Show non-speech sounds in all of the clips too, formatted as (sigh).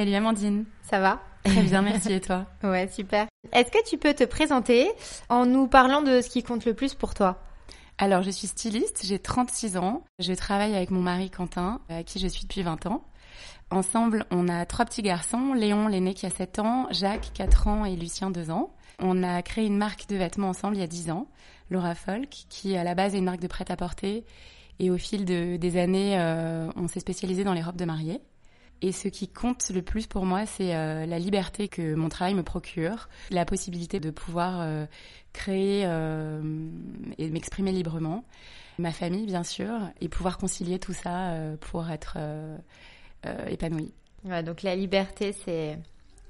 Salut Amandine Ça va Très bien, merci et toi (laughs) Ouais, super. Est-ce que tu peux te présenter en nous parlant de ce qui compte le plus pour toi? Alors, je suis styliste, j'ai 36 ans. Je travaille avec mon mari Quentin, à qui je suis depuis 20 ans. Ensemble, on a trois petits garçons, Léon, l'aîné qui a 7 ans, Jacques, 4 ans et Lucien, 2 ans. On a créé une marque de vêtements ensemble il y a 10 ans, Laura Folk, qui à la base est une marque de prêt-à-porter. Et au fil des années, euh, on s'est spécialisé dans les robes de mariée. Et ce qui compte le plus pour moi, c'est euh, la liberté que mon travail me procure, la possibilité de pouvoir euh, créer euh, et m'exprimer librement, ma famille bien sûr, et pouvoir concilier tout ça pour être épanouie. Ouais, donc la liberté, c'est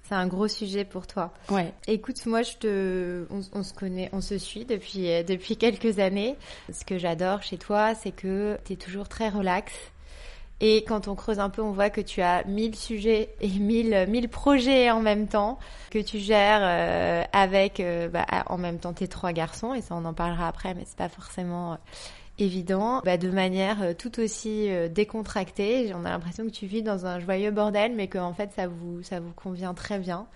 c'est un gros sujet pour toi. Ouais. Écoute, moi, je te, on, on, se connaît, on se suit depuis depuis quelques années. Ce que j'adore chez toi, c'est que tu es toujours très relax. Et quand on creuse un peu, on voit que tu as mille sujets et mille, mille projets en même temps, que tu gères euh, avec euh, bah, en même temps tes trois garçons, et ça on en parlera après, mais c'est pas forcément euh, évident, bah, de manière tout aussi décontractée. On a l'impression que tu vis dans un joyeux bordel, mais qu'en fait ça vous, ça vous convient très bien.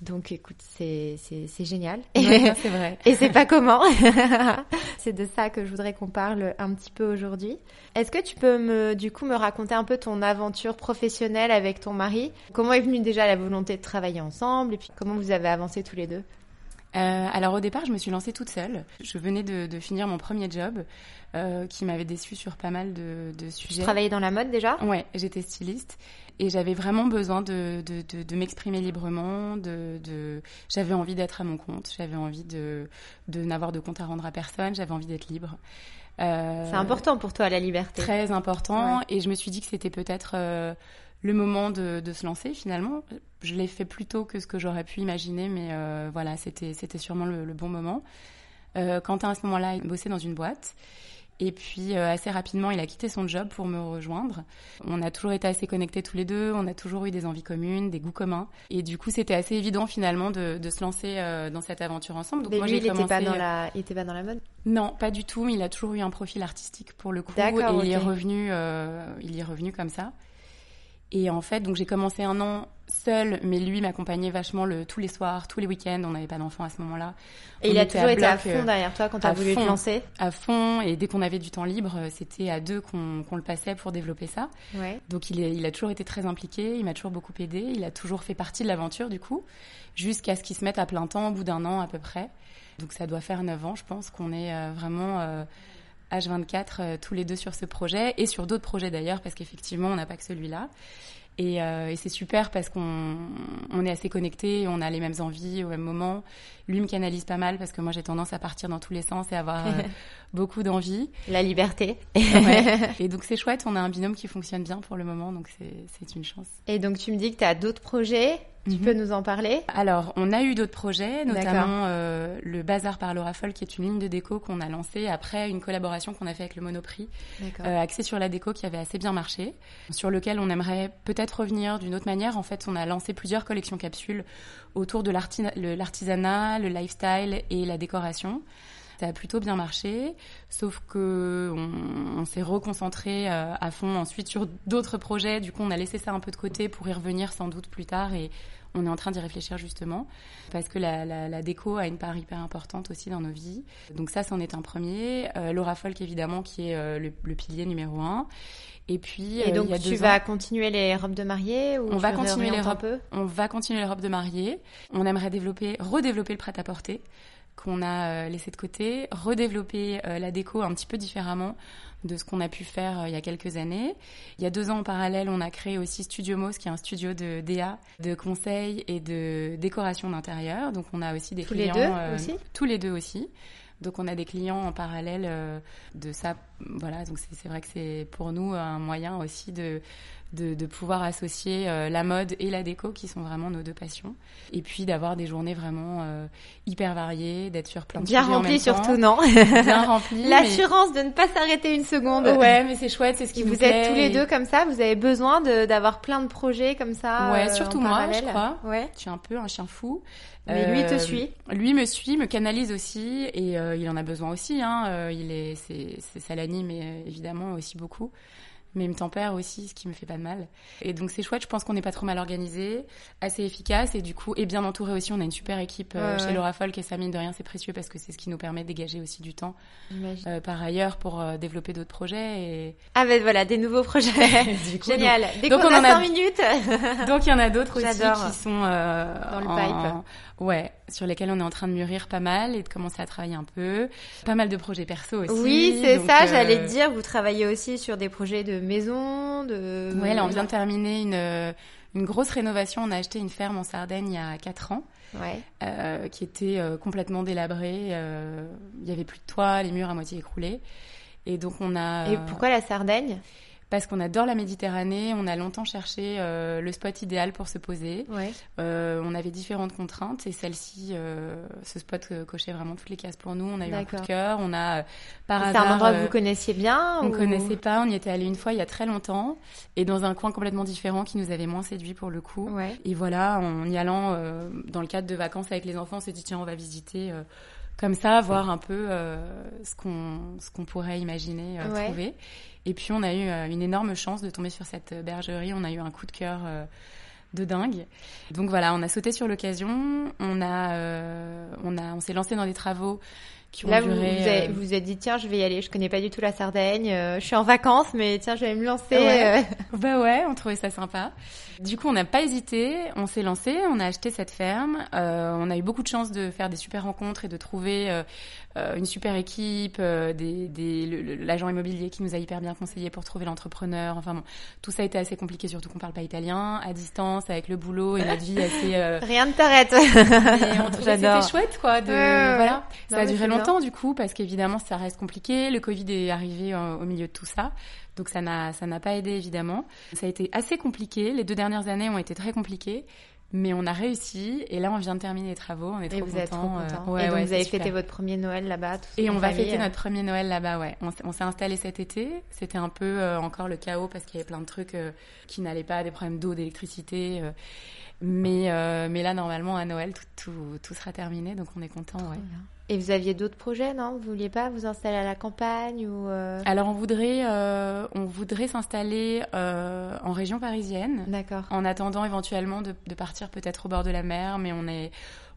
Donc écoute, c'est c'est génial. (laughs) c'est vrai. Et c'est pas (laughs) comment. (laughs) c'est de ça que je voudrais qu'on parle un petit peu aujourd'hui. Est-ce que tu peux me du coup me raconter un peu ton aventure professionnelle avec ton mari? Comment est venue déjà la volonté de travailler ensemble? Et puis comment vous avez avancé tous les deux? Euh, alors au départ, je me suis lancée toute seule. Je venais de, de finir mon premier job euh, qui m'avait déçue sur pas mal de, de sujets. Tu travaillais dans la mode déjà? Ouais, j'étais styliste et j'avais vraiment besoin de, de, de m'exprimer librement. De. J'avais envie d'être à mon compte, j'avais envie de, de n'avoir de compte à rendre à personne, j'avais envie d'être libre. Euh, C'est important pour toi la liberté. Très important et je me suis dit que c'était peut-être euh, le moment de, de, se lancer finalement. Je l'ai fait plus tôt que ce que j'aurais pu imaginer, mais euh, voilà, c'était c'était sûrement le, le, bon moment. Quentin à ce moment-là bossait dans une boîte. Et puis euh, assez rapidement, il a quitté son job pour me rejoindre. On a toujours été assez connectés tous les deux, on a toujours eu des envies communes, des goûts communs. Et du coup, c'était assez évident finalement de, de se lancer euh, dans cette aventure ensemble. Donc Mais moi, lui, il n'était pas dans la, il était pas dans la mode? Non, pas du tout. Mais il a toujours eu un profil artistique pour le coup. Et okay. il est revenu, euh, il est revenu comme ça. Et en fait, donc j'ai commencé un an seule, mais lui m'accompagnait vachement le, tous les soirs, tous les week-ends. On n'avait pas d'enfants à ce moment-là. Et on il a toujours été à fond derrière toi quand tu as voulu fond, te lancer? À fond. Et dès qu'on avait du temps libre, c'était à deux qu'on qu le passait pour développer ça. Ouais. Donc il, est, il a toujours été très impliqué. Il m'a toujours beaucoup aidé. Il a toujours fait partie de l'aventure du coup, jusqu'à ce qu'il se mette à plein temps au bout d'un an à peu près. Donc ça doit faire neuf ans, je pense, qu'on est euh, vraiment. Euh, H24 euh, tous les deux sur ce projet et sur d'autres projets d'ailleurs parce qu'effectivement on n'a pas que celui-là. Et, euh, et c'est super parce qu'on on est assez connectés, on a les mêmes envies au même moment. Lui me canalise pas mal parce que moi j'ai tendance à partir dans tous les sens et avoir euh, (laughs) beaucoup d'envie. La liberté. ouais. (laughs) Et donc c'est chouette, on a un binôme qui fonctionne bien pour le moment, donc c'est une chance. Et donc tu me dis que tu as d'autres projets tu peux nous en parler? Alors, on a eu d'autres projets, notamment euh, le Bazar par Laura Foll, qui est une ligne de déco qu'on a lancée après une collaboration qu'on a fait avec le Monoprix, euh, axée sur la déco qui avait assez bien marché, sur lequel on aimerait peut-être revenir d'une autre manière. En fait, on a lancé plusieurs collections capsules autour de l'artisanat, le lifestyle et la décoration. Ça a plutôt bien marché, sauf que on, s'est reconcentré à fond ensuite sur d'autres projets. Du coup, on a laissé ça un peu de côté pour y revenir sans doute plus tard et on est en train d'y réfléchir justement parce que la, déco a une part hyper importante aussi dans nos vies. Donc ça, c'en est un premier. Euh, Laura Folk, évidemment, qui est euh, le, pilier numéro un. Et puis, et euh, donc tu vas continuer les robes de mariée ou on va continuer les robes. On va continuer les robes de mariée. On aimerait développer, redévelopper le prêt-à-porter qu'on a laissé de côté, redévelopper la déco un petit peu différemment de ce qu'on a pu faire euh, il y a quelques années. Il y a deux ans en parallèle, on a créé aussi Studio Mos, qui est un studio de DA, de conseil et de décoration d'intérieur. Donc on a aussi des tous clients. Les deux euh, aussi tous les deux aussi. Donc on a des clients en parallèle euh, de ça. Voilà, donc c'est vrai que c'est pour nous un moyen aussi de de, de pouvoir associer euh, la mode et la déco, qui sont vraiment nos deux passions. Et puis d'avoir des journées vraiment euh, hyper variées, d'être sur plein de Bien remplies surtout, non (laughs) Bien remplies. L'assurance de ne pas s'arrêter une seconde. Ouais, mais c'est chouette, c'est ce qui vous Vous êtes tous les deux comme ça, vous avez besoin d'avoir plein de projets comme ça. Ouais, surtout moi, je crois. Ouais. Je suis un peu un chien fou. Mais lui te suit. Lui me suit, me canalise aussi, et il en a besoin aussi. Hein. il est, c'est, ça l'anime évidemment aussi beaucoup mais il me tempère aussi, ce qui me fait pas de mal. Et donc c'est chouette, je pense qu'on n'est pas trop mal organisé, assez efficace et du coup et bien entouré aussi. On a une super équipe euh, chez Laura Folk et ça mine de rien c'est précieux parce que c'est ce qui nous permet de dégager aussi du temps euh, par ailleurs pour euh, développer d'autres projets. Et... Ah ben voilà, des nouveaux projets. (laughs) Génial. Dès donc on, a 5 minutes. (laughs) donc il y en a d'autres aussi qui sont dans le pipe. Ouais, sur lesquels on est en train de mûrir pas mal et de commencer à travailler un peu. Pas mal de projets perso aussi. Oui, c'est ça, j'allais dire. Vous travaillez aussi sur des projets de maison, de... Ouais, là on vient de terminer une, euh, une grosse rénovation. On a acheté une ferme en Sardaigne il y a 4 ans. Ouais. Euh, qui était euh, complètement délabrée. Euh, il y avait plus de toit, les murs à moitié écroulés. Et donc on a. Et pourquoi la Sardaigne? Parce qu'on adore la Méditerranée. On a longtemps cherché euh, le spot idéal pour se poser. Ouais. Euh, on avait différentes contraintes et celle-ci, euh, ce spot euh, cochait vraiment toutes les cases pour nous. On a eu un coup de cœur. On a par hasard. C'est un endroit que vous connaissiez bien On ou... connaissait pas. On y était allé une fois il y a très longtemps et dans un coin complètement différent qui nous avait moins séduit pour le coup. Ouais. Et voilà, en y allant dans le cadre de vacances avec les enfants, on s'est dit tiens on va visiter comme ça, voir un peu euh, ce qu'on ce qu'on pourrait imaginer euh, trouver. Et puis on a eu euh, une énorme chance de tomber sur cette bergerie. On a eu un coup de cœur de dingue. Donc voilà, on a sauté sur l'occasion. On a on a on s'est lancé dans des travaux qui Là, vous, euh, vous, vous, êtes dit tiens, je vais y aller. Je connais pas du tout la Sardaigne. Euh, je suis en vacances, mais tiens, je vais me lancer. Euh. (laughs) bah ouais, on trouvait ça sympa. Du coup, on n'a pas hésité. On s'est lancé. On a acheté cette ferme. on a eu beaucoup de chance de faire des super rencontres et de trouver une super équipe, des, des l'agent immobilier qui nous a hyper bien conseillé pour trouver l'entrepreneur. Enfin bon, tout ça a été assez compliqué, surtout qu'on parle pas italien, à distance, avec le boulot et notre vie assez. (laughs) Rien ne t'arrête. (laughs) J'adore. C'était chouette, quoi. De, voilà. Ça a duré longtemps longtemps du coup parce qu'évidemment ça reste compliqué. Le Covid est arrivé euh, au milieu de tout ça, donc ça n'a ça n'a pas aidé évidemment. Ça a été assez compliqué. Les deux dernières années ont été très compliquées. Mais on a réussi et là on vient de terminer les travaux, on est trop vous êtes trop content. et donc vous avez fêté votre premier Noël là-bas. Et on va fêter notre premier Noël là-bas, ouais. On, s'est installé cet été. C'était un peu euh, encore le chaos parce qu'il y avait plein de trucs euh, qui n'allaient pas, des problèmes d'eau, d'électricité. mais mais là normalement à Noël tout, tout, tout sera terminé, donc on est content, ouais. Et vous aviez d'autres projets, non? Vous vouliez pas vous installer à la campagne ou euh? Alors on voudrait, euh, on voudrait s'installer euh, en région parisienne. D'accord. En attendant éventuellement de, de partir peut-être au bord de la mer, mais on est,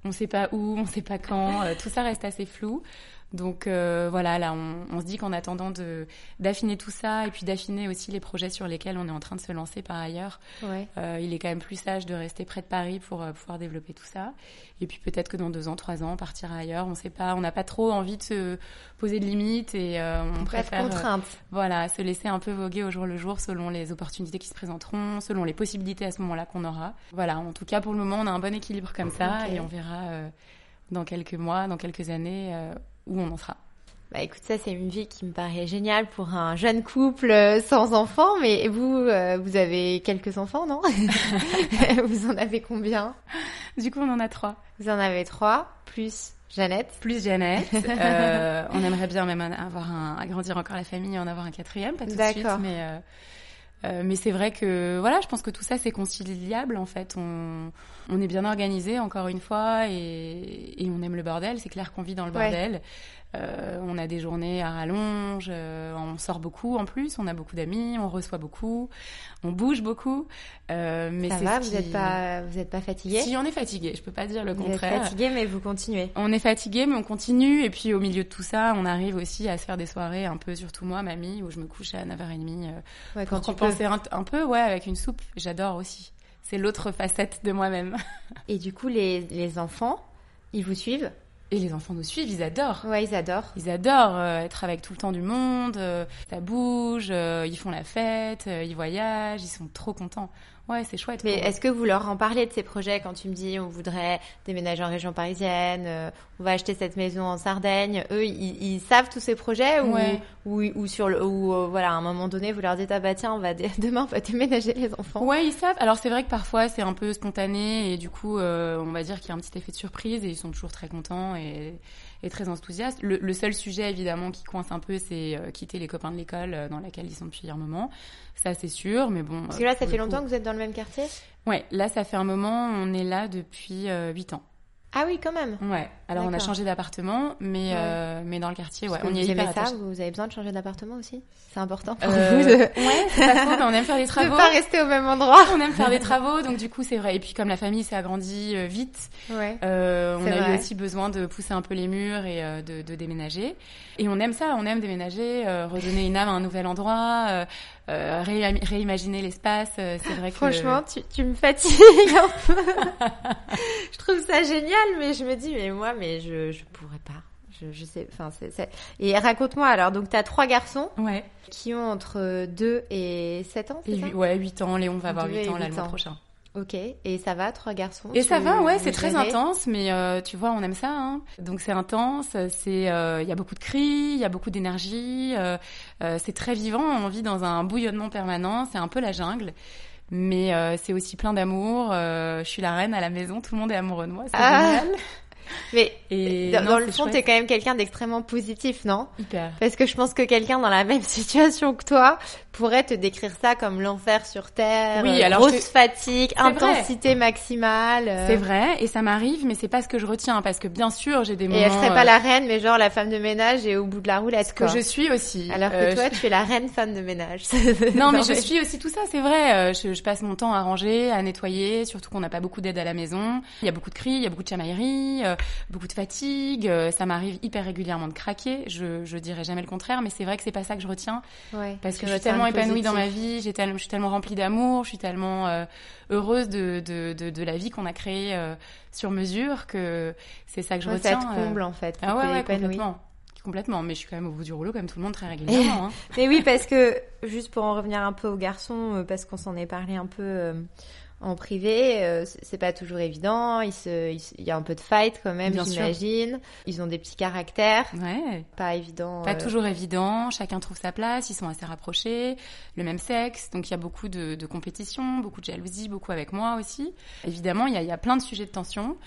on sait pas où, on sait pas quand. tout ça reste assez flou. Donc euh, voilà, là, on, se dit qu'en attendant de d'affiner tout ça et puis d'affiner aussi les projets sur lesquels on est en train de se lancer par ailleurs, euh, il est quand même plus sage de rester près de Paris pour euh, pouvoir développer tout ça. Et puis peut-être que dans deux ans, trois ans, partir ailleurs. On sait pas, on n'a pas trop envie de se poser de limites et on préfère voilà se laisser un peu voguer au jour le jour selon les opportunités qui se présenteront, selon les possibilités à ce moment-là qu'on aura. Voilà, en tout cas pour le moment, on a un bon équilibre comme ça et on verra dans quelques mois, dans quelques années où on en sera. Bah écoute, ça c'est une vie qui me paraît géniale pour un jeune couple euh, sans enfants, mais vous, euh, vous avez quelques enfants, non? (laughs) (laughs) Vous en avez combien? Du coup, on en a trois. Vous en avez trois, plus Jeannette Plus Jeannette. (laughs) euh, on aimerait bien même avoir un, agrandir encore la famille et en avoir un quatrième, pas tout de suite, mais... Euh, euh, mais c'est vrai que voilà, je pense que tout ça c'est conciliable en fait. On, on est bien organisé encore une fois et, et on aime le bordel. C'est clair qu'on vit dans le bordel. Euh, on a des journées à rallonge, euh, on sort beaucoup en plus, on a beaucoup d'amis, on reçoit beaucoup, on bouge beaucoup. Euh, mais ça va, vous n'êtes pas, vous êtes pas fatigué Si on est fatigué, je peux pas dire le vous contraire. Êtes fatigué, mais vous continuez. On est fatigué, mais on continue. Et puis au milieu de tout ça, on arrive aussi à se faire des soirées un peu, surtout moi, mamie, où je me couche à 9h30 ouais, pour compenser un, un peu, ouais, avec une soupe. J'adore aussi. C'est l'autre facette de moi-même. Et du coup, les, les enfants, ils vous suivent? Et les enfants nous suivent, ils adorent. Ouais, ils adorent. Ils adorent euh, être avec tout le temps du monde, euh, ça bouge, euh, ils font la fête, ils voyagent, ils sont trop contents. Ouais, c'est chouette. Mais est-ce que vous leur en parlez de ces projets quand tu me dis on voudrait déménager en région parisienne, euh, on va acheter cette maison en Sardaigne Eux, ils, savent tous ces projets ou, ou, ou, sur le, ou euh, voilà, à un moment donné, vous leur dites ah bah tiens, on va (laughs) demain on va déménager les enfants. Ouais, ils savent. Alors c'est vrai que parfois c'est un peu spontané et du coup, euh, on va dire qu'il y a un petit effet de surprise et ils sont toujours très contents et est très enthousiaste. Le, seul sujet évidemment qui coince un peu, c'est euh, quitter les copains de l'école euh, dans laquelle ils sont depuis un moment. Ça c'est sûr, mais bon. Parce que là, ça fait longtemps que vous êtes dans le même quartier? Ouais, là ça fait un moment. On est là depuis 8 euh, ans. Ah oui, quand même. Ouais. Alors on a changé d'appartement, mais euh, mais dans le quartier, ouais. on y est ça. Vous avez besoin de changer d'appartement aussi? C'est important pour euh, vous. De... Ouais, c'est pas faux. Mais on aime faire des (laughs) travaux. De pas rester au même endroit. On aime faire des travaux, donc du coup c'est vrai. Et puis comme la famille s'est agrandie euh, vite, ouais. euh, on a vrai. eu aussi besoin de pousser un peu les murs et euh, de, de, déménager. Et on aime ça. On aime déménager, euh, redonner une âme à un nouvel endroit. Euh, réimaginer l'espace. c'est vrai que franchement, tu, tu me fatigues un peu. (laughs) je trouve ça génial, mais je me dis mais moi, mais je je pourrais pas. Je, je sais, enfin, c'est, Et raconte-moi alors, donc tu as trois garçons ouais. qui ont entre 2 et 7 ans, c'est ça? Ouais, 8 ans. Léon va avoir 8 ans l'année prochaine. Ok, et ça va, trois garçons? Et ça va, ouais, c'est très intense, mais euh, tu vois, on aime ça. Hein. Donc c'est intense, c'est, euh, il y a beaucoup de cris, il y a beaucoup d'énergie, euh, euh, c'est très vivant, on vit dans un bouillonnement permanent, c'est un peu la jungle. Mais euh, c'est aussi plein d'amour. je suis la reine à la maison, tout le monde est amoureux de moi, c'est ah génial. Mais et dans, le fond, t'es quand même quelqu'un d'extrêmement positif, non? Hyper. Parce que je pense que quelqu'un dans la (laughs) même situation que toi pourrait te décrire ça comme l'enfer sur terre, oui, alors grosse fatigue, intensité maximale. Euh. C'est vrai, et ça m'arrive, mais c'est pas ce que je retiens, parce que bien sûr, j'ai des moments. Et elle serait pas euh, la reine, mais genre la femme de ménage et au bout de la roulette. Ce que je suis aussi. Alors que euh, toi, tu es la reine femme de ménage. (laughs) non, (laughs) mais je suis aussi tout ça, c'est vrai. Je, je, passe mon temps à ranger, à nettoyer, surtout qu'on n'a pas beaucoup d'aide à la maison. Il y a beaucoup de cris, il y a beaucoup de chamailleries beaucoup de fatigue. Euh, ça m'arrive hyper régulièrement de craquer. Je, je dirais jamais le contraire, mais c'est vrai que c'est pas ça que je retiens. Ouais, parce que je suis tellement épanouie dans ma vie, j'ai tellement, je suis tellement remplie d'amour, je suis tellement euh, heureuse de, de, de, de, la vie qu'on a créée euh, sur mesure que c'est ça que je retiens. Ça te comble en fait. Ah ouais, ouais complètement. Complètement, mais je suis quand même au bout du rouleau comme tout le monde très (laughs) régulièrement. Hein. mais oui, parce que juste pour en revenir un peu aux garçons, parce qu'on s'en est parlé un peu en privé, euh, c'est pas toujours évident. Il, se, il, y a un peu de fight quand même, j'imagine. Ils ont des petits caractères. Ouais. Pas évident. Pas euh. toujours évident. Chacun trouve sa place. Ils sont assez rapprochés. Le même sexe. Donc il y a beaucoup de, de compétition, beaucoup de jalousie, beaucoup avec moi aussi. Évidemment, il y a, il y a plein de sujets de tension.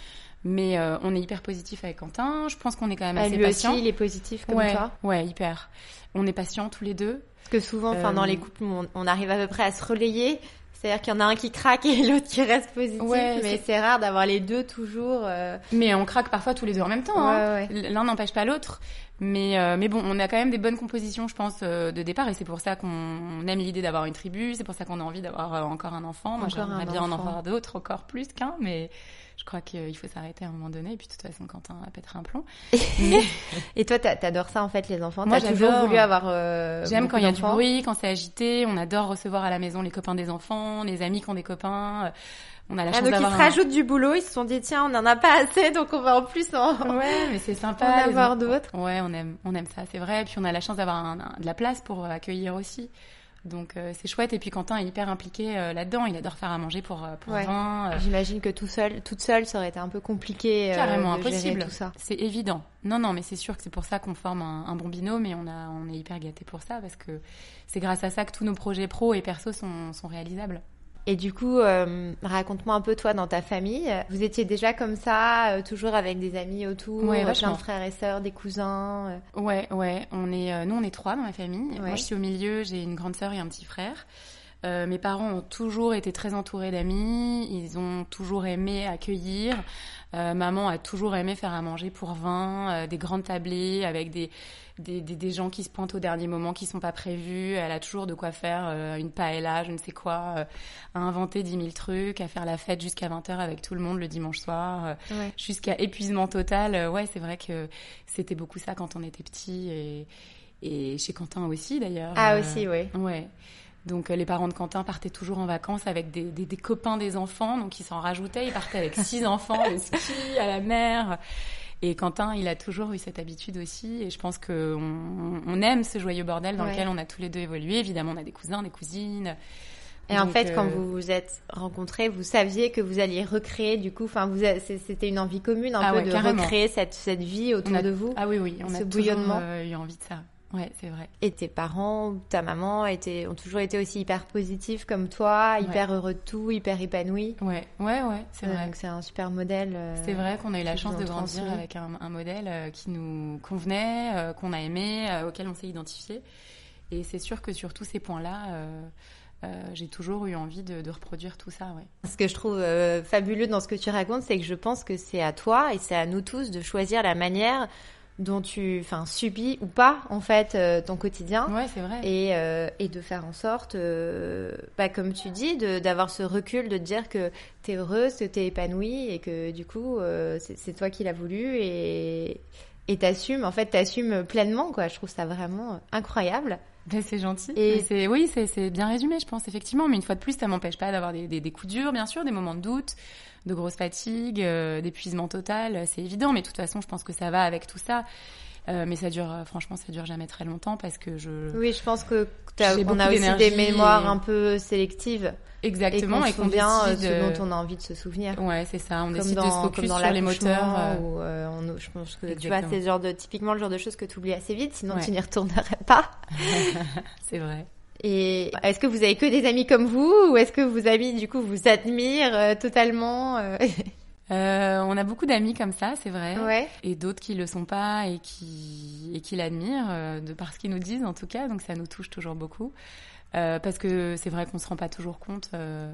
Mais euh, on est hyper positif avec Quentin. Je pense qu'on est quand même ah, assez lui patient. Aussi, il est positif comme ouais, toi. Ouais, hyper. On est patient tous les deux. Parce que souvent, enfin, dans les couples, on, on, arrive à peu près à se relayer. C'est-à-dire qu'il y en a un qui craque et (laughs) l'autre qui reste positif, mais c'est rare d'avoir les deux toujours. Euh... Mais on craque parfois tous les deux en même temps. Hein. L'un n'empêche pas l'autre. Mais euh, mais bon, on a quand même des bonnes compositions, je pense, euh, de départ, et c'est pour ça qu'on aime l'idée d'avoir une tribu. C'est pour ça qu'on a envie d'avoir euh, encore un enfant. Moi, j'aimerais bien en avoir d'autres, encore plus qu'un, mais crois qu'il faut s'arrêter à un moment donné. Et puis, de toute façon, Quentin pètera un plomb. (laughs) et toi, t'adores ça, en fait, les enfants? Moi, j'ai toujours voulu avoir euh, J'aime quand il y a du bruit, quand c'est agité. On adore recevoir à la maison les copains des enfants, les amis qui ont des copains. On a la ah, chance donc ils se rajoutent du boulot, ils se sont dit tiens, on n'en a pas assez, donc on va en plus en (laughs) Ouais, mais c'est sympa. (laughs) en avoir d'autres. Ouais, on aime on aime ça, c'est vrai. Et puis on a la chance d'avoir de la place pour accueillir aussi. Donc euh, c'est chouette. Et puis Quentin est hyper impliqué euh, là-dedans. Il adore faire à manger pour, euh, pour ouais. 20. J'imagine que tout seul, toute seule, ça aurait été un peu compliqué. Carrément de impossible. tout ça. C'est évident. Non, non, mais c'est sûr que c'est pour ça qu'on forme un, un, bon binôme et on a, on est hyper gâtés pour ça parce que c'est grâce à ça que tous nos projets pro et perso sont, sont réalisables. Et du coup, euh, raconte-moi un peu toi dans ta famille. Vous étiez déjà comme ça, euh, toujours avec des amis autour, ouais, plein de frères et sœurs, des cousins. Euh... Ouais, ouais. On est, euh, nous, on est trois dans ma famille. Ouais. Moi, je suis au milieu. J'ai une grande sœur et un petit frère. Euh, mes parents ont toujours été très entourés d'amis, ils ont toujours aimé accueillir. Euh, maman a toujours aimé faire à manger pour 20, euh, des grandes tablées avec des, des, des, des, gens qui se pointent au dernier moment, qui sont pas prévus. Elle a toujours de quoi faire euh, une paella, je ne sais quoi, euh, à inventer 10 000 trucs, à faire la fête jusqu'à 20h avec tout le monde le dimanche soir, Ouais. jusqu'à épuisement total. ouais, c'est vrai que c'était beaucoup ça quand on était petit et, et chez Quentin aussi d'ailleurs. Ah Euh, aussi, oui. Ouais. Donc euh, les parents de Quentin partaient toujours en vacances avec des, des, des copains des enfants, donc ils s'en rajoutaient. Ils partaient avec six (laughs) enfants au ski, à la mer. Et Quentin, il a toujours eu cette habitude aussi. Et je pense que on, aime ce joyeux bordel dans Ouais. lequel on a tous les deux évolué. Évidemment, on a des cousins, des cousines. Et en fait, quand euh, vous vous êtes rencontrés, vous saviez que vous alliez recréer, du coup, enfin, vous, c'était une envie commune un Ah peu ouais, de carrément. recréer cette, cette vie autour a- de vous. Ah oui, oui, on Ce a bouillonnement. toujours euh, eu envie de ça. Ouais, c'est vrai. Et tes parents, ta maman étaient, ont toujours été aussi hyper positifs comme toi, hyper heureux de tout, hyper épanouis. Ouais, ouais, ouais, c'est vrai. Donc c'est un super modèle. euh, C'est vrai qu'on a eu la chance de grandir transmis. avec un, un modèle euh, qui nous convenait, euh, qu'on a aimé, auquel on s'est identifié. Et c'est sûr que sur tous ces points-là, euh, j'ai toujours eu envie de, de reproduire tout ça. Ouais. Ce que je trouve euh, fabuleux dans ce que tu racontes, c'est que je pense que c'est à toi et c'est à nous tous de choisir la manière dont tu, enfin, subis ou pas en fait euh, ton quotidien. Ouais, c'est vrai. Et, euh, et de faire en sorte, euh, bah, comme tu dis, d'avoir ce recul, de te dire que tu es heureuse, que tu es épanouie et que du coup, euh, c'est toi qui l'as voulu et et t'assumes, en fait, t'assumes pleinement, quoi. Je trouve ça vraiment incroyable. C'est gentil. Et- c'est oui, c'est c'est bien résumé, je pense effectivement. Mais une fois de plus, ça m'empêche pas d'avoir des, des, des coups durs, bien sûr, des moments de doute, de grosse fatigue, euh, d'épuisement total. C'est évident, mais de toute façon, je pense que ça va avec tout ça. Euh, mais ça dure, euh, franchement, ça dure jamais très longtemps parce que je Oui, je pense que on a aussi des mémoires et- un peu sélectives exactement et qu'on souvient euh, ce euh, dont on a envie de se souvenir. Ouais, c'est ça. On Comme décide de se dans, focus dans sur les moteurs. euh, Ou, euh, on- je pense que tu vois, c'est genre de, typiquement le genre de choses que tu oublies assez vite, sinon Ouais. tu n'y retournerais pas. (laughs) c'est vrai. Et est-ce que vous avez que des amis comme vous ou est-ce que vos amis du coup vous admirent euh, totalement euh, (laughs) Euh, on a beaucoup d'amis comme ça, c'est vrai. Ouais. Et d'autres qui le sont pas et qui et qui l'admirent euh, de par ce qu'ils nous disent en tout cas. Donc ça nous touche toujours beaucoup. Euh, parce que c'est vrai qu'on se rend pas toujours compte. euh,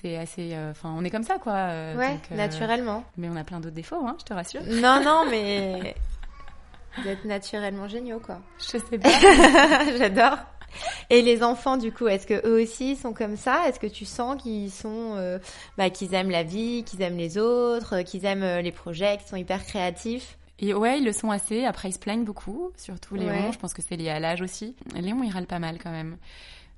c'est assez. euh, Enfin, on est comme ça, quoi. Ouais, donc, naturellement. Mais on a plein d'autres défauts, hein, je te rassure. (laughs) Non, non, mais (laughs) vous êtes naturellement géniaux, quoi. Je sais pas. J'adore. (laughs) Et les enfants, du coup, est-ce que eux aussi sont comme ça? Est-ce que tu sens qu'ils sont, euh, bah, qu'ils aiment la vie, qu'ils aiment les autres, euh, qu'ils aiment euh, les projets, qu'ils sont hyper créatifs? Et ouais, ils le sont assez. Après, ils se plaignent beaucoup, surtout Léon. Ouais. Je pense que c'est lié à l'âge aussi. Léon, il râle pas mal quand même.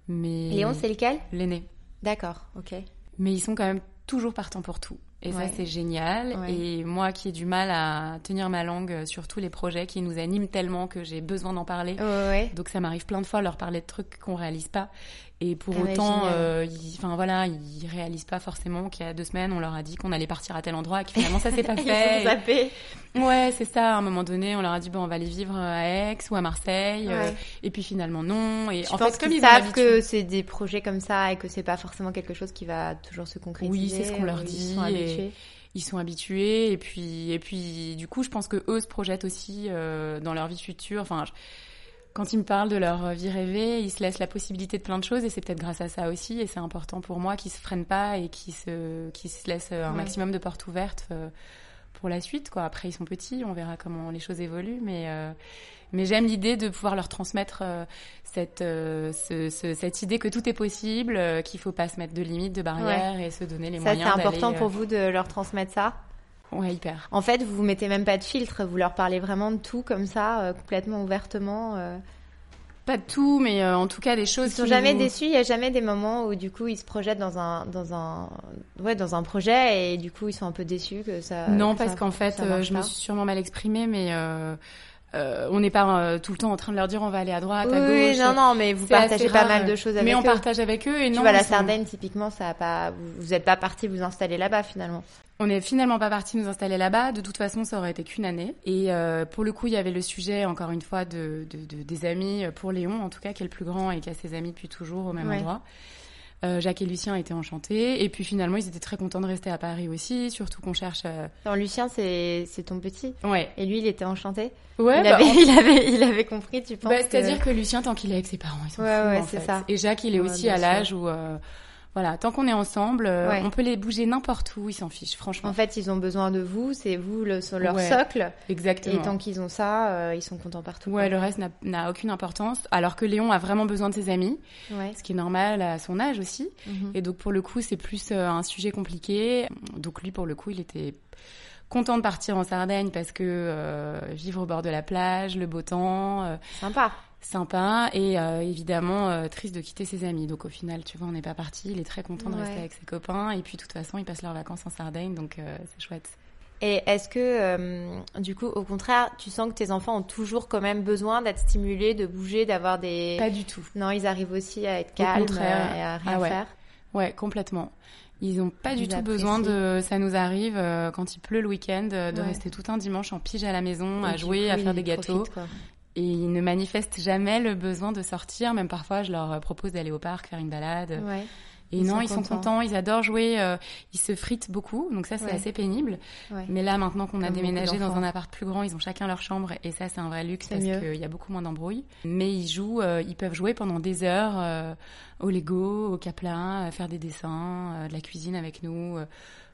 Mais Léon, c'est lequel? L'aîné. D'accord, ok. Mais ils sont quand même toujours partants pour tout. Et Ouais. ça, c'est génial. Ouais. Et moi qui ai du mal à tenir ma langue sur tous les projets qui nous animent tellement que j'ai besoin d'en parler. Ouais. Donc ça m'arrive plein de fois de leur parler de trucs qu'on réalise pas. Et pour Ah autant, euh, ils, enfin voilà, ils réalisent pas forcément qu'il y a deux semaines, on leur a dit qu'on allait partir à tel endroit et que finalement ça s'est pas (laughs) Ils fait. sont zappés. Ouais, c'est ça. À un moment donné, on leur a dit bon, on va aller vivre à Aix ou à Marseille. euh, Ouais. et puis finalement non. Et Je en pense fait, comme ils savent que c'est des projets comme ça et que c'est pas forcément quelque chose qui va toujours se concrétiser. Oui, c'est ce qu'on leur ou ils dit sont et- habitués. ils sont habitués et puis et puis du coup je pense que eux se projettent aussi euh, dans leur vie future enfin je- quand ils me parlent de leur vie rêvée ils se laissent la possibilité de plein de choses et c'est peut-être grâce à ça aussi et c'est important pour moi qu'ils se freinent pas et qu'ils se qu'ils se laissent un Ouais. maximum de portes ouvertes euh, pour la suite quoi après ils sont petits on verra comment les choses évoluent mais euh, mais j'aime l'idée de pouvoir leur transmettre euh, cette euh, ce- ce- cette idée que tout est possible euh, qu'il faut pas se mettre de limites de barrières et se donner les Ça, c'est moyens important pour euh, vous de leur transmettre ça? Ouais, hyper. En fait, vous vous mettez même pas de filtre, vous leur parlez vraiment de tout comme ça, euh, complètement ouvertement. euh. Pas de tout, mais euh, en tout cas des choses Ils sont qui jamais déçus. Il y a jamais des moments où du coup ils se projettent dans un dans un ouais dans un projet et du coup ils sont un peu déçus que ça. Non, que parce qu'en fait, euh, je me suis sûrement mal exprimée, mais euh, on n'est pas euh, tout le temps en train de leur dire on va aller à droite, à Oui, gauche. non, non, mais vous partagez pas rare, mal de choses avec Mais on eux. partage avec eux et Tu non. vois, la Sardaigne, typiquement, ça a pas, vous, vous êtes pas parti vous installer là-bas, finalement. On n'est finalement pas parti nous installer là-bas. De toute façon, ça aurait été qu'une année. Et euh, pour le coup, il y avait le sujet, encore une fois, de, de, de- des amis pour Léon, en tout cas, qui est le plus grand et qui a ses amis depuis toujours au même Ouais. endroit. Euh, Jacques et Lucien étaient enchantés. Et puis finalement, ils étaient très contents de rester à Paris aussi, surtout qu'on cherche. euh, Non, Lucien, c'est c'est ton petit. Ouais. Et lui, il était enchanté. Ouais. il, bah, avait, on- (laughs) il avait, il avait compris, tu penses bah, que- C'est-à-dire que Lucien, tant qu'il est avec ses parents, ils sont Ouais, fous, ouais, en c'est fait. ça. Et Jacques, il est Ouais, aussi à l'âge où, euh, voilà, tant qu'on est ensemble, euh, Ouais. on peut les bouger n'importe où, ils s'en fichent, franchement. En fait, ils ont besoin de vous, c'est vous le, sur leur Ouais. socle. Exactement. Et tant qu'ils ont ça, euh, ils sont contents partout. Ouais, le reste n'a- aucune importance. Alors que Léon a vraiment besoin de ses amis. Ouais. ce qui est normal à son âge aussi. Mhm. Et donc pour le coup, c'est plus euh, un sujet compliqué. Donc lui, pour le coup, il était content de partir en Sardaigne parce que euh, vivre au bord de la plage, le beau temps, euh, Sympa. Sympa et euh, évidemment euh, triste de quitter ses amis. Donc au final, tu vois, on n'est pas parti. Il est très content de Ouais. rester avec ses copains et puis de toute façon, ils passent leurs vacances en Sardaigne, donc euh, c'est chouette. Et est-ce que, du coup, au contraire, tu sens que tes enfants ont toujours quand même besoin d'être stimulés, de bouger, d'avoir des... Pas du tout. Non, ils arrivent aussi à être calmes et à rien Ah ouais. faire. Ouais, complètement. Ils ont pas Ils du tout besoin de. Ça nous arrive euh, quand il pleut le week-end euh, de Ouais. rester tout un dimanche en pige à la maison, Et à jouer, coup, à faire des gâteaux. profitent. Et ils ne manifestent jamais le besoin de sortir. Même parfois, je leur propose d'aller au parc, faire une balade. Ouais. Et Ils non, sont ils sont contents. ils adorent jouer. euh, ils se fritent beaucoup, donc ça c'est Ouais. assez pénible. Ouais. Mais là, maintenant qu'on a déménagé dans un appart plus grand, ils ont chacun leur chambre et ça c'est un vrai luxe parce qu'il y a beaucoup moins d'embrouilles. Mais ils jouent, euh, ils peuvent jouer pendant des heures euh, au Lego, au Kaplan, à faire des dessins, euh, de la cuisine avec nous.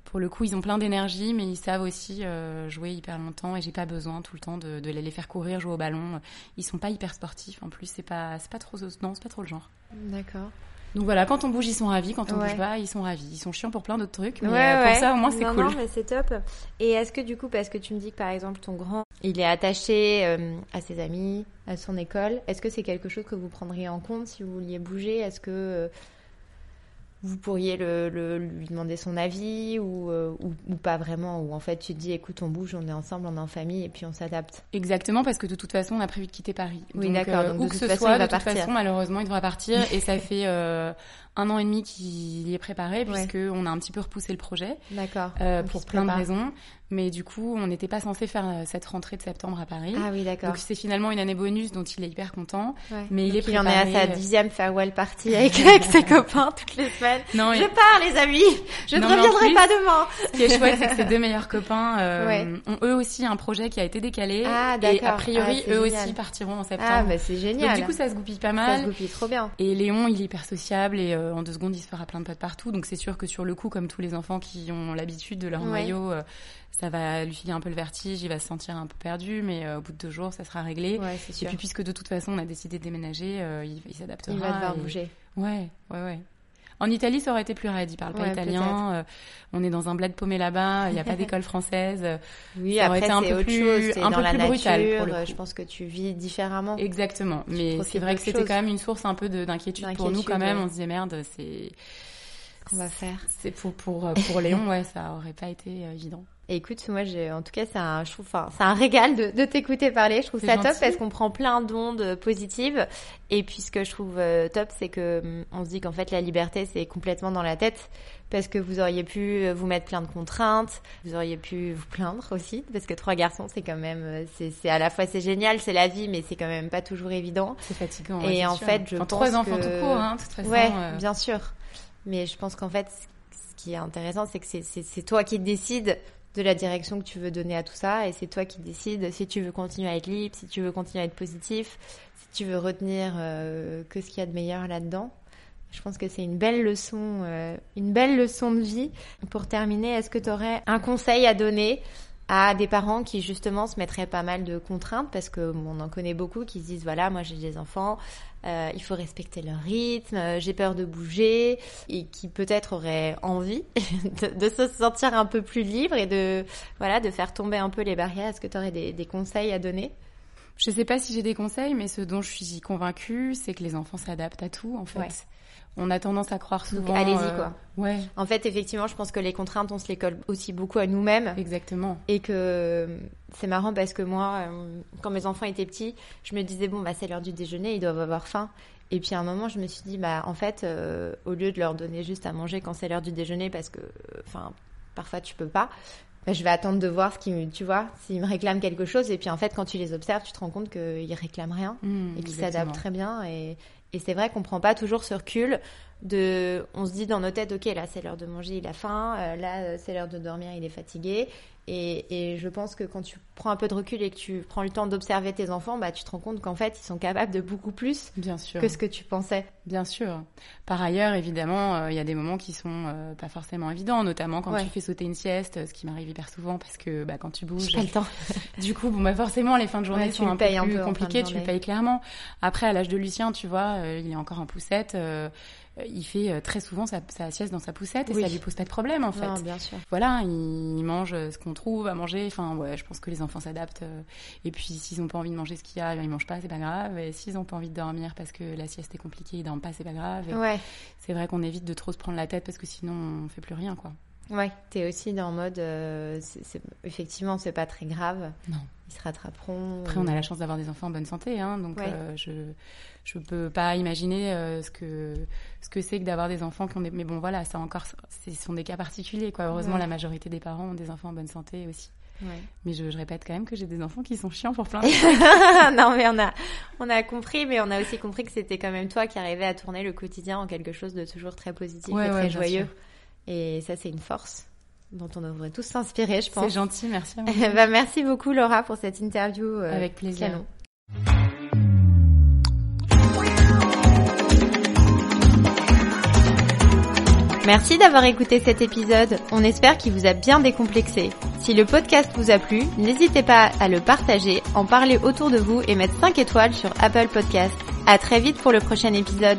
Pour le coup, ils ont plein d'énergie, mais ils savent aussi euh, jouer hyper longtemps et j'ai pas besoin tout le temps de, de les faire courir, jouer au ballon. Ils sont pas hyper sportifs en plus, c'est pas, c'est pas trop, non, c'est pas trop le genre. D'accord. Donc voilà, quand on bouge, ils sont ravis. Quand on Ouais. bouge pas, ils sont ravis. Ils sont chiants pour plein d'autres trucs, mais Ouais, euh, ouais. pour ça, au moins, c'est cool. Non, mais c'est top. Et est-ce que du coup, parce que tu me dis que par exemple ton grand, il est attaché euh, à ses amis, à son école, est-ce que c'est quelque chose que vous prendriez en compte si vous vouliez bouger? Est-ce que euh, vous pourriez le, le- lui demander son avis ou, euh, ou, ou pas vraiment Ou en fait tu te dis écoute, on bouge, on est ensemble, on est en famille et puis on s'adapte Exactement, parce que de toute façon, on a prévu de quitter Paris. Oui, donc, d'accord, euh, donc où de que toute ce façon, soit, il va de toute partir. façon, malheureusement, il devra partir. et ça (laughs) fait euh, un an et demi qu'il y est préparé, Ouais. puisque on a un petit peu repoussé le projet D'accord. euh, pour plein de raisons. Mais du coup, on n'était pas censé faire euh, cette rentrée de septembre à Paris. Ah oui, d'accord. donc c'est finalement une année bonus dont il est hyper content. Ouais. mais il est il en est à sa préparé. euh. dixième farewell party (laughs) avec, avec ses copains toutes les semaines. Non, Je pars les amis, je ne Non, reviendrai plus, pas demain. Ce qui est chouette, c'est que ses (laughs) deux meilleurs copains euh, Ouais. ont eux aussi un projet qui a été décalé. Ah, et a priori, Ah, eux génial. aussi partiront en septembre. Ah bah c'est génial. Donc du coup, ça se goupille pas Ça mal. se goupille trop bien. Et Léon, il est hyper sociable et euh, en deux secondes, il se fera plein de potes partout. Donc c'est sûr que sur le coup, comme tous les enfants qui ont l'habitude de leur Ouais. noyau, euh, ça va lui filer un peu le vertige, il va se sentir un peu perdu, mais euh, au bout de deux jours, ça sera réglé. Ouais, Et sûr. puis puisque de toute façon, on a décidé de déménager, euh, il, il s'adaptera. Il va devoir et- bouger. Ouais, ouais, ouais. En Italie, ça aurait été plus raide. Il parle pas Ouais, italien. euh, on est dans un bled paumé là-bas. Il n'y a pas (laughs) d'école française. euh, Oui, Ça aurait après été un peu autre plus- chose. Un dans peu la plus nature. brutal, pour coup. Je pense que tu vis différemment. Exactement. Mais c'est vrai que c'était quand même une source un peu de- d'inquiétude pour nous quand même. ouais. On se disait merde, c'est Qu'on va faire. c'est pour pour euh, pour Léon, ouais, ça aurait pas été euh, évident. Et écoute, moi, j'ai, en tout cas, c'est un, je trouve, enfin, c'est un régal de, de t'écouter parler. Je trouve ça top parce qu'on prend plein d'ondes positives. Et puis, ce que je trouve euh, top, c'est que hum, on se dit qu'en fait, la liberté, c'est complètement dans la tête. Parce que vous auriez pu euh, vous mettre plein de contraintes, vous auriez pu vous plaindre aussi, parce que trois garçons, c'est quand même, euh, c'est, c'est à la fois c'est génial, c'est la vie, mais c'est quand même pas toujours évident. C'est fatigant. Et ouais, en sûr. fait, je Enfin, pense trois enfants que- tout court, hein, de toute façon. Ouais, euh, bien sûr. Mais je pense qu'en fait, ce qui est intéressant, c'est que c'est- c'est c'est toi qui décides de la direction que tu veux donner à tout ça, et c'est toi qui décides si tu veux continuer à être libre, si tu veux continuer à être positif, si tu veux retenir euh, que ce qu'il y a de meilleur là-dedans. Je pense que c'est une belle leçon, euh, une belle leçon de vie. Pour terminer, est-ce que tu aurais un conseil à donner à des parents qui justement se mettraient pas mal de contraintes? Parce que on en connaît beaucoup qui se disent voilà moi j'ai des enfants euh, il faut respecter leur rythme euh, j'ai peur de bouger et qui peut-être auraient envie (laughs) de, se sentir un peu plus libre et de voilà de faire tomber un peu les barrières. Est-ce que tu aurais des conseils à donner? Je sais pas si j'ai des conseils, mais ce dont je suis convaincue, c'est que les enfants s'adaptent à tout, en fait. Ouais. On a tendance à croire souvent. allez-y, euh, quoi. Ouais, en fait effectivement je pense que les contraintes on se les colle aussi beaucoup à nous-mêmes exactement. et que euh, c'est marrant parce que moi, euh, quand mes enfants étaient petits, je me disais bon bah c'est l'heure du déjeuner, ils doivent avoir faim. Et puis à un moment, je me suis dit bah en fait, euh, au lieu de leur donner juste à manger quand c'est l'heure du déjeuner, parce que euh, enfin parfois tu peux pas, bah, je vais attendre de voir ce qu'ils, tu vois, s'ils me réclament quelque chose. Et puis en fait, quand tu les observes, tu te rends compte qu'ils réclament rien Mmh, et qu'ils s'adaptent très bien. Et, et c'est vrai qu'on prend pas toujours ce recul, de, on se dit dans nos têtes, ok, là c'est l'heure de manger, il a faim, euh, là euh, c'est l'heure de dormir, il est fatigué. Et, et, je pense que quand tu prends un peu de recul et que tu prends le temps d'observer tes enfants, bah, tu te rends compte qu'en fait, ils sont capables de beaucoup plus Bien sûr. que ce que tu pensais. Bien sûr. Par ailleurs, évidemment, euh, il y a des moments qui sont euh, pas forcément évidents, notamment quand Ouais. tu fais sauter une sieste, ce qui m'arrive hyper souvent parce que bah, quand tu bouges, J'ai pas le temps. (laughs) du coup, bon, bah, forcément, les fins de journée Ouais, tu sont un peu un plus peu de compliquées, tu le payes clairement. Après, à l'âge de Lucien, tu vois, il est encore en poussette, il fait euh, très souvent sa, sa sieste dans sa poussette et Oui. ça lui pose pas de problème en fait. Non, bien sûr. Voilà, il, il mange ce qu'on trouve à manger. Enfin, ouais, je pense que les enfants s'adaptent. euh, Et puis, s'ils ont pas envie de manger ce qu'il y a, ils mangent pas, c'est pas grave. Et s'ils ont pas envie de dormir parce que la sieste est compliquée, ils dorment pas, c'est pas grave. Et Ouais. C'est vrai qu'on évite de trop se prendre la tête parce que sinon, on fait plus rien, quoi. Ouais, t'es aussi dans le mode, euh, c'est- c'est- effectivement, c'est pas très grave. Non. Ils se rattraperont. Après, on a la chance d'avoir des enfants en bonne santé, hein, donc Ouais. euh, je je peux pas imaginer euh, ce que ce que c'est que d'avoir des enfants qui ont des. Mais bon, voilà, ça encore, ce sont des cas particuliers, quoi. Heureusement, Ouais. la majorité des parents ont des enfants en bonne santé aussi. Ouais. Mais je, je répète quand même que j'ai des enfants qui sont chiants pour plein de (laughs) non, mais on a, on a compris, mais on a aussi compris que c'était quand même toi qui arrivais à tourner le quotidien en quelque chose de toujours très positif et ouais, très joyeux. sûr. Et ça, c'est une force dont on devrait tous s'inspirer, je C'est pense. gentil, merci. vous. (laughs) bah, merci beaucoup, Laura, pour cette interview. euh, Avec plaisir. canon. Merci d'avoir écouté cet épisode. On espère qu'il vous a bien décomplexé. Si le podcast vous a plu, n'hésitez pas à le partager, en parler autour de vous et mettre 5 étoiles sur Apple Podcast. À très vite pour le prochain épisode.